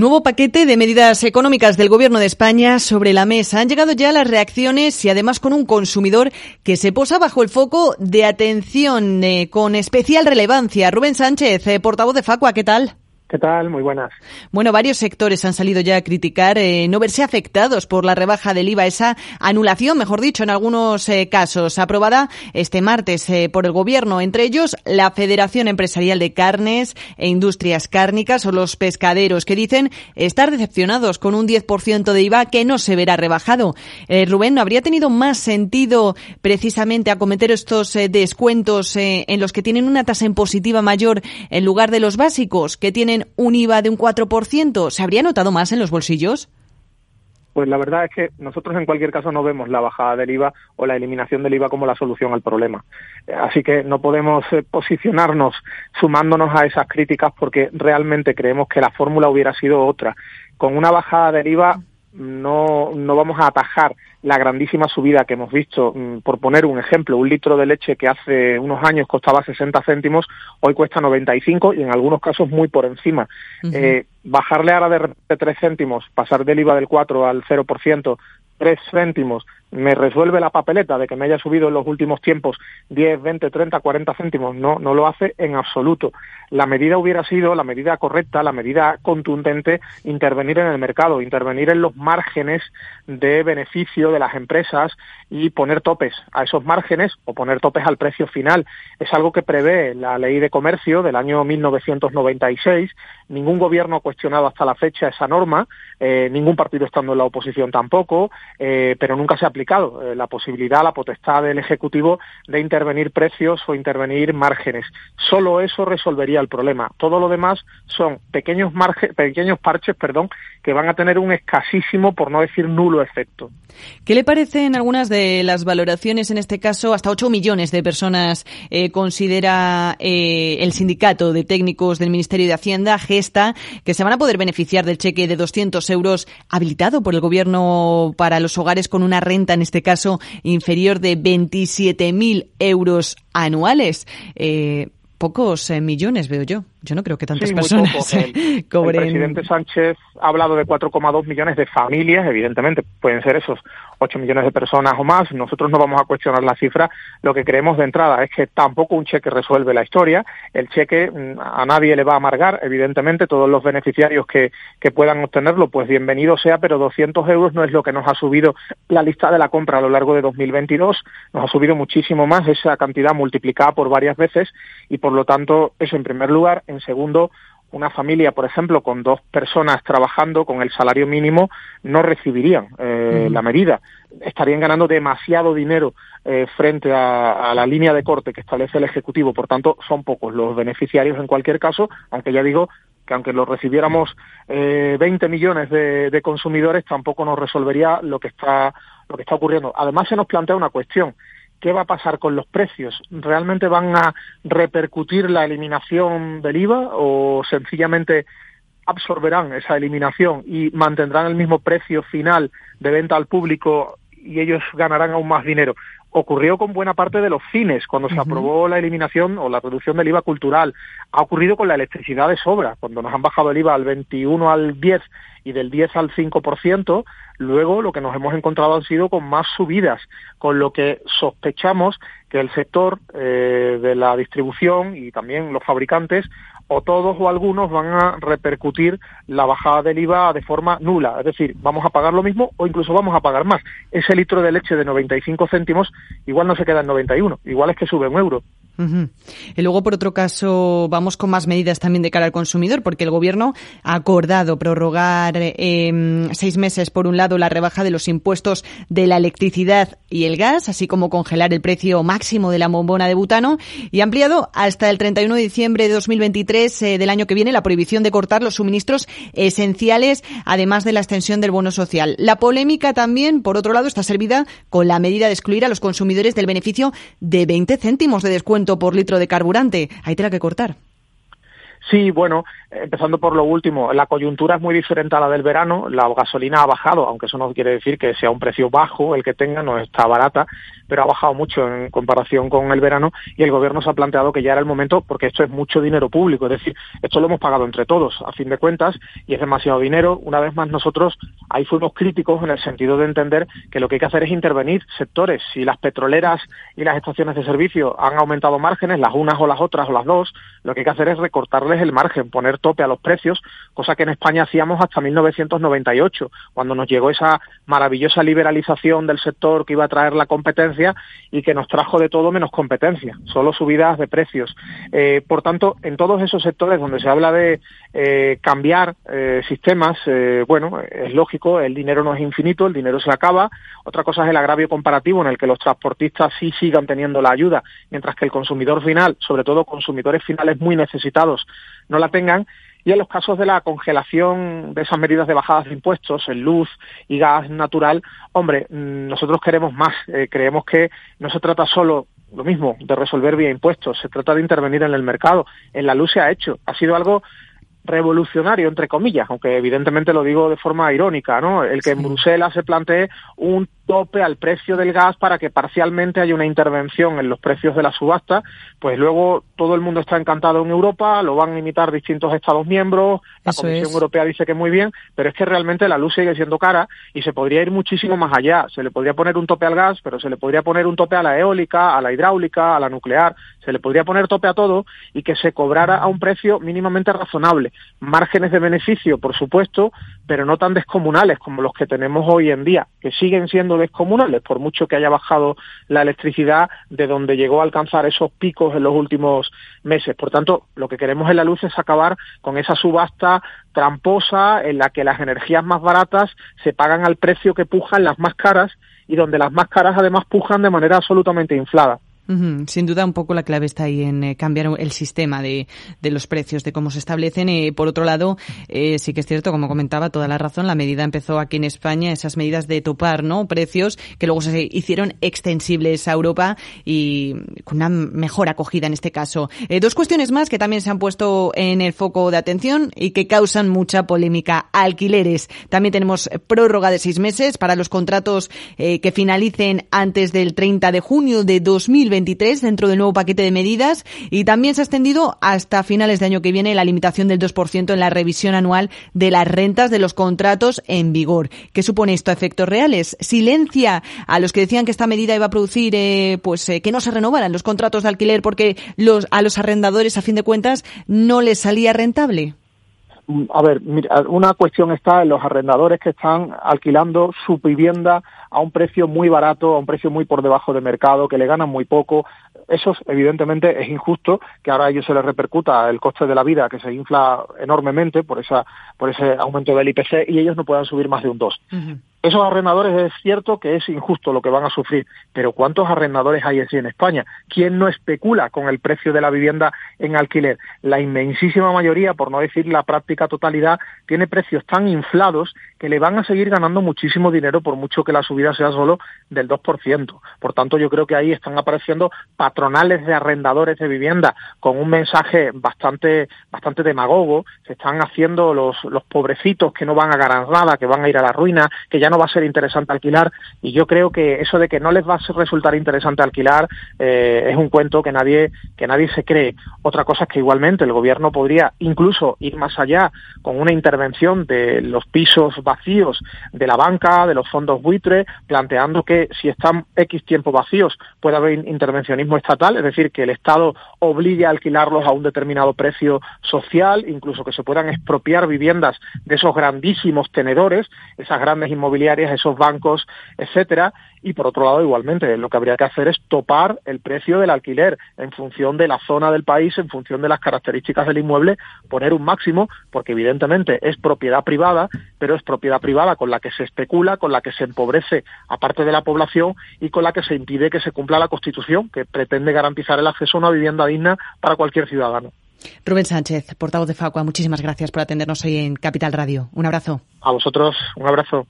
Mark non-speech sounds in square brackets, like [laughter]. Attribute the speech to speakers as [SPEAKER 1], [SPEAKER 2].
[SPEAKER 1] Nuevo paquete de medidas económicas del Gobierno de España sobre la mesa. Han llegado ya las reacciones y además con un consumidor que se posa bajo el foco de atención eh, con especial relevancia. Rubén Sánchez, eh, portavoz de Facua, ¿qué tal?
[SPEAKER 2] ¿Qué tal? Muy buenas.
[SPEAKER 1] Bueno, varios sectores han salido ya a criticar eh, no verse afectados por la rebaja del IVA, esa anulación, mejor dicho, en algunos eh, casos, aprobada este martes eh, por el Gobierno, entre ellos la Federación Empresarial de Carnes e Industrias Cárnicas o los pescaderos, que dicen estar decepcionados con un 10% de IVA que no se verá rebajado. Rubén, ¿no habría tenido más sentido precisamente acometer estos descuentos en los que tienen una tasa impositiva mayor en lugar de los básicos, que tienen un IVA de un 4%, ¿se habría notado más en los bolsillos?
[SPEAKER 2] Pues la verdad es que nosotros en cualquier caso no vemos la bajada del IVA o la eliminación del IVA como la solución al problema. Así que no podemos eh, posicionarnos sumándonos a esas críticas porque realmente creemos que la fórmula hubiera sido otra. Con una bajada del IVA no, no vamos a atajar la grandísima subida que hemos visto. Mm, por poner un ejemplo, un litro de leche que hace unos años costaba 60 céntimos, hoy cuesta 95 y en algunos casos muy por encima. eh, bajarle ahora de 3 céntimos, pasar del IVA del 4 al 0%, 3 céntimos, me resuelve la papeleta de que me haya subido en los últimos tiempos 10, 20, 30, 40 céntimos. No, no lo hace en absoluto. La medida hubiera sido la medida correcta, la medida contundente, intervenir en el mercado, intervenir en los márgenes de beneficio de las empresas y poner topes a esos márgenes o poner topes al precio final. Es algo que prevé la ley de comercio del año 1996. Ningún gobierno ha cuestionado hasta la fecha esa norma, eh, ningún partido estando en la oposición tampoco, eh, pero nunca se ha aplicado eh, la posibilidad, la potestad del Ejecutivo de intervenir precios o intervenir márgenes. Solo eso resolvería el problema. Todo lo demás son pequeños, pequeños parches perdón, que van a tener un escasísimo, por no decir nulo, efecto.
[SPEAKER 1] ¿Qué le parecen algunas de las valoraciones, en este caso, hasta 8 millones de personas eh, considera eh, el sindicato de técnicos del Ministerio de Hacienda, Gesta, que se van a poder beneficiar del cheque de 200 euros habilitado por el Gobierno para los hogares con una renta en este caso inferior de 27.000 euros anuales. Eh, pocos eh, millones, veo yo. Yo no creo que tantas personas [laughs] cobren.
[SPEAKER 2] El presidente Sánchez ha hablado de 4,2 millones de familias, evidentemente pueden ser esos 8 millones de personas o más. Nosotros no vamos a cuestionar la cifra. Lo que creemos de entrada es que tampoco un cheque resuelve la historia. El cheque mm, a nadie le va a amargar, evidentemente. Todos los beneficiarios que, que puedan obtenerlo, pues bienvenido sea, pero 200 euros no es lo que nos ha subido la lista de la compra a lo largo de 2022. Nos ha subido muchísimo más esa cantidad multiplicada por varias veces y por lo tanto, eso en primer lugar. En segundo, una familia, por ejemplo, con dos personas trabajando con el salario mínimo, no recibirían eh, la medida. Estarían ganando demasiado dinero eh, frente a, la línea de corte que establece el Ejecutivo. Por tanto, son pocos los beneficiarios en cualquier caso, aunque ya digo que aunque lo recibiéramos eh, 20 millones de, de consumidores, tampoco nos resolvería lo que está lo que está ocurriendo. Además, se nos plantea una cuestión ¿Qué va a pasar con los precios? ¿Realmente van a repercutir la eliminación del IVA o sencillamente absorberán esa eliminación y mantendrán el mismo precio final de venta al público y ellos ganarán aún más dinero? ocurrió con buena parte de los cines cuando se aprobó la eliminación o la reducción del IVA cultural. Ha ocurrido con la electricidad de sobra, cuando nos han bajado el IVA al 21 al 10 y del 10 al 5%, luego lo que nos hemos encontrado han sido con más subidas, con lo que sospechamos que el sector eh, de la distribución y también los fabricantes o todos o algunos van a repercutir la bajada del IVA de forma nula. Es decir, vamos a pagar lo mismo o incluso vamos a pagar más. Ese litro de leche de 95 céntimos igual no se queda en 91, igual es que sube un euro.
[SPEAKER 1] Y luego, por otro caso, vamos con más medidas también de cara al consumidor, porque el Gobierno ha acordado prorrogar eh, seis meses, por un lado, la rebaja de los impuestos de la electricidad y el gas, así como congelar el precio máximo de la bombona de butano, y ha ampliado hasta el 31 de diciembre de 2023 eh, del año que viene la prohibición de cortar los suministros esenciales, además de la extensión del bono social. La polémica también, por otro lado, está servida con la medida de excluir a los consumidores del beneficio de 20 céntimos de descuento por litro de carburante. Hay tela que cortar.
[SPEAKER 2] Sí, bueno, empezando por lo último, la coyuntura es muy diferente a la del verano, la gasolina ha bajado, aunque eso no quiere decir que sea un precio bajo el que tenga, no está barata, pero ha bajado mucho en comparación con el verano y el gobierno se ha planteado que ya era el momento, porque esto es mucho dinero público, es decir, esto lo hemos pagado entre todos, a fin de cuentas, y es demasiado dinero. Una vez más nosotros ahí fuimos críticos en el sentido de entender que lo que hay que hacer es intervenir sectores. Si las petroleras y las estaciones de servicio han aumentado márgenes, las unas o las otras o las dos, lo que hay que hacer es recortarles el margen, poner tope a los precios, cosa que en España hacíamos hasta 1998, cuando nos llegó esa maravillosa liberalización del sector que iba a traer la competencia y que nos trajo de todo menos competencia, solo subidas de precios. Eh, por tanto, en todos esos sectores donde se habla de eh, cambiar eh, sistemas, bueno, es lógico, el dinero no es infinito, el dinero se acaba. Otra cosa es el agravio comparativo en el que los transportistas sí sigan teniendo la ayuda, mientras que el consumidor final, sobre todo consumidores finales muy necesitados, no la tengan. Y en los casos de la congelación de esas medidas de bajadas de impuestos en luz y gas natural, hombre, mm, nosotros queremos más. Eh, creemos que no se trata solo lo mismo de resolver vía impuestos, se trata de intervenir en el mercado. En la luz se ha hecho. Ha sido algo revolucionario, entre comillas, aunque evidentemente lo digo de forma irónica, ¿no? El que en Bruselas se plantee un tope al precio del gas para que parcialmente haya una intervención en los precios de la subasta, pues luego todo el mundo está encantado en Europa, lo van a imitar distintos Estados miembros, la Comisión Europea dice que muy bien, pero es que realmente la luz sigue siendo cara y se podría ir muchísimo más allá. Se le podría poner un tope al gas, pero se le podría poner un tope a la eólica, a la hidráulica, a la nuclear, se le podría poner tope a todo y que se cobrara a un precio mínimamente razonable. Márgenes de beneficio, por supuesto, pero no tan descomunales como los que tenemos hoy en día, que siguen siendo descomunales, por mucho que haya bajado la electricidad de donde llegó a alcanzar esos picos en los últimos meses. Por tanto, lo que queremos en la luz es acabar con esa subasta tramposa en la que las energías más baratas se pagan al precio que pujan las más caras y donde las más caras además pujan de manera absolutamente inflada.
[SPEAKER 1] Sin duda, un poco la clave está ahí en eh, cambiar el sistema de, de, los precios, de cómo se establecen. Y por otro lado, eh, sí que es cierto, como comentaba, toda la razón, la medida empezó aquí en España, esas medidas de topar ¿no? precios que luego se hicieron extensibles a Europa y con una mejor acogida en este caso. Eh, dos cuestiones más que también se han puesto en el foco de atención y que causan mucha polémica. Alquileres. También tenemos prórroga de seis meses para los contratos que finalicen antes del 30 de junio de 2020 dentro del nuevo paquete de medidas y también se ha extendido hasta finales de año que viene la limitación del 2% en la revisión anual de las rentas de los contratos en vigor. ¿Qué supone esto a efectos reales? Silencia a los que decían que esta medida iba a producir eh, pues eh, que no se renovaran los contratos de alquiler porque los, a los arrendadores a fin de cuentas no les salía rentable.
[SPEAKER 2] Mm, a ver, mira, una cuestión está en los arrendadores que están alquilando su vivienda a un precio muy barato, a un precio muy por debajo de mercado, que le ganan muy poco. Eso evidentemente es injusto que ahora a ellos se les repercuta el coste de la vida que se infla enormemente por esa por ese aumento del IPC y ellos no puedan subir más de un 2. Esos arrendadores es cierto que es injusto lo que van a sufrir, pero ¿cuántos arrendadores hay así en España? ¿Quién no especula con el precio de la vivienda en alquiler? La inmensísima mayoría, por no decir la práctica totalidad, tiene precios tan inflados que le van a seguir ganando muchísimo dinero por mucho que la subida sea solo del 2%. Por tanto, yo creo que ahí están apareciendo patronales de arrendadores de vivienda con un mensaje bastante bastante demagogo, se están haciendo los, los pobrecitos que no van a ganar nada, que van a ir a la ruina, que ya no va a ser interesante alquilar y yo creo que eso de que no les va a resultar interesante alquilar eh, es un cuento que nadie que nadie se cree. Otra cosa es que igualmente el gobierno podría incluso ir más allá con una intervención de los pisos vacíos de la banca, de los fondos buitres, planteando que si están X tiempo vacíos puede haber intervencionismo estatal, es decir, que el Estado obligue a alquilarlos a un determinado precio social, incluso que se puedan expropiar viviendas de esos grandísimos tenedores, esas grandes inmobiliarias esos bancos, etcétera, y por otro lado igualmente lo que habría que hacer es topar el precio del alquiler en función de la zona del país, en función de las características del inmueble, poner un máximo, porque evidentemente es propiedad privada, pero es propiedad privada con la que se especula, con la que se empobrece a parte de la población y con la que se impide que se cumpla la Constitución, que pretende garantizar el acceso a una vivienda digna para cualquier ciudadano.
[SPEAKER 1] Rubén Sánchez, portavoz de Facua, muchísimas gracias por atendernos hoy en Capital Radio. Un abrazo.
[SPEAKER 2] A vosotros, un abrazo.